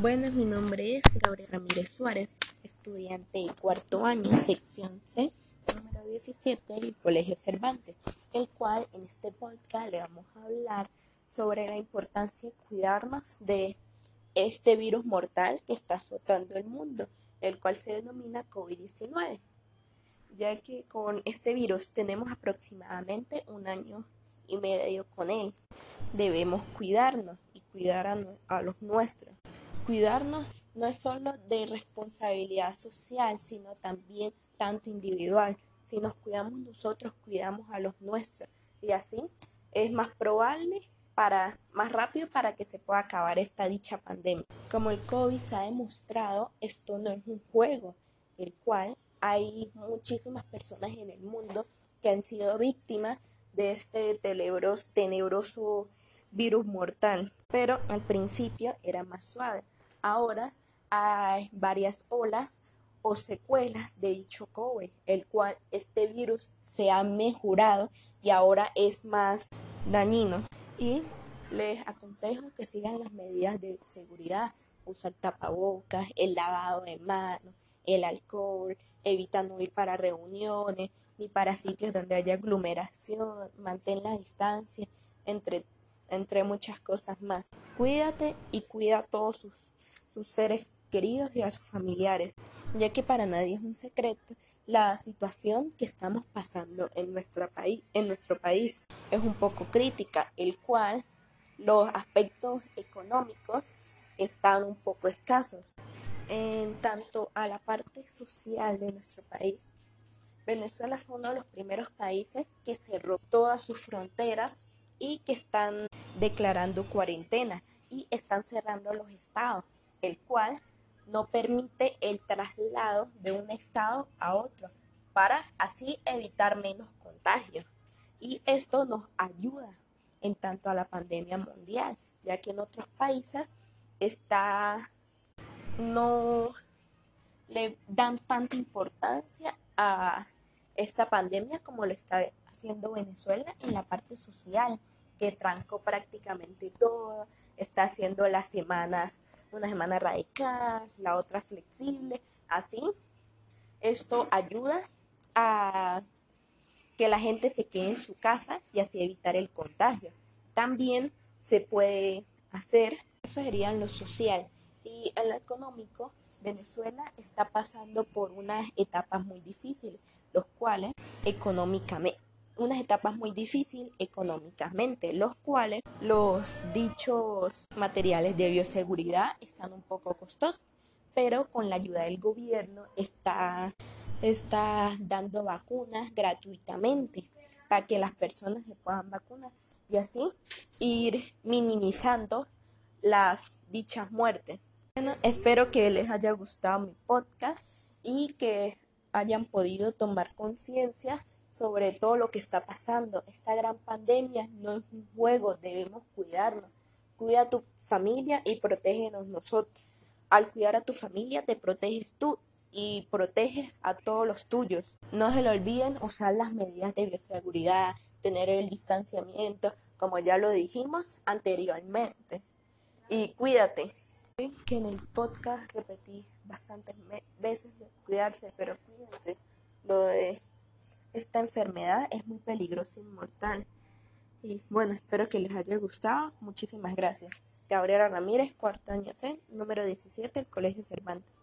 Buenas, mi nombre es Gabriel Ramírez Suárez, estudiante de cuarto año, sección C, número 17 del Colegio Cervantes, el cual en este podcast le vamos a hablar sobre la importancia de cuidarnos de este virus mortal que está azotando el mundo, el cual se denomina COVID-19, ya que con este virus tenemos aproximadamente un año y medio con él. Debemos cuidarnos y cuidar a, a los nuestros cuidarnos no es solo de responsabilidad social, sino también tanto individual. Si nos cuidamos nosotros, cuidamos a los nuestros. Y así es más probable para más rápido para que se pueda acabar esta dicha pandemia. Como el COVID se ha demostrado, esto no es un juego, el cual hay muchísimas personas en el mundo que han sido víctimas de este tenebroso, tenebroso virus mortal, pero al principio era más suave. Ahora hay varias olas o secuelas de dicho COVID, el cual este virus se ha mejorado y ahora es más dañino. Y les aconsejo que sigan las medidas de seguridad, usar tapabocas, el lavado de manos, el alcohol, evita no ir para reuniones ni para sitios donde haya aglomeración, mantén la distancia entre entre muchas cosas más. Cuídate y cuida a todos sus, sus seres queridos y a sus familiares, ya que para nadie es un secreto la situación que estamos pasando en nuestro país, en nuestro país es un poco crítica, el cual los aspectos económicos están un poco escasos. En tanto a la parte social de nuestro país, Venezuela fue uno de los primeros países que cerró todas sus fronteras y que están declarando cuarentena y están cerrando los estados, el cual no permite el traslado de un estado a otro para así evitar menos contagios. Y esto nos ayuda en tanto a la pandemia mundial, ya que en otros países está no le dan tanta importancia a esta pandemia como lo está haciendo Venezuela en la parte social, que trancó prácticamente todo, está haciendo la semana, una semana radical, la otra flexible, así. Esto ayuda a que la gente se quede en su casa y así evitar el contagio. También se puede hacer, eso sería en lo social y en lo económico, Venezuela está pasando por unas etapas muy difíciles, los cuales económicamente, unas etapas muy difíciles económicamente, los cuales los dichos materiales de bioseguridad están un poco costosos, pero con la ayuda del gobierno está, está dando vacunas gratuitamente para que las personas se puedan vacunar y así ir minimizando las dichas muertes. Espero que les haya gustado mi podcast y que hayan podido tomar conciencia sobre todo lo que está pasando. Esta gran pandemia no es un juego, debemos cuidarnos. Cuida a tu familia y protégenos nosotros. Al cuidar a tu familia te proteges tú y proteges a todos los tuyos. No se lo olviden usar las medidas de bioseguridad, tener el distanciamiento, como ya lo dijimos anteriormente. Y cuídate que en el podcast repetí bastantes veces cuidarse, pero cuídense. Lo de esta enfermedad es muy peligrosa y mortal. Y bueno, espero que les haya gustado. Muchísimas gracias. Gabriela Ramírez, cuarto año C, número 17, el Colegio Cervantes.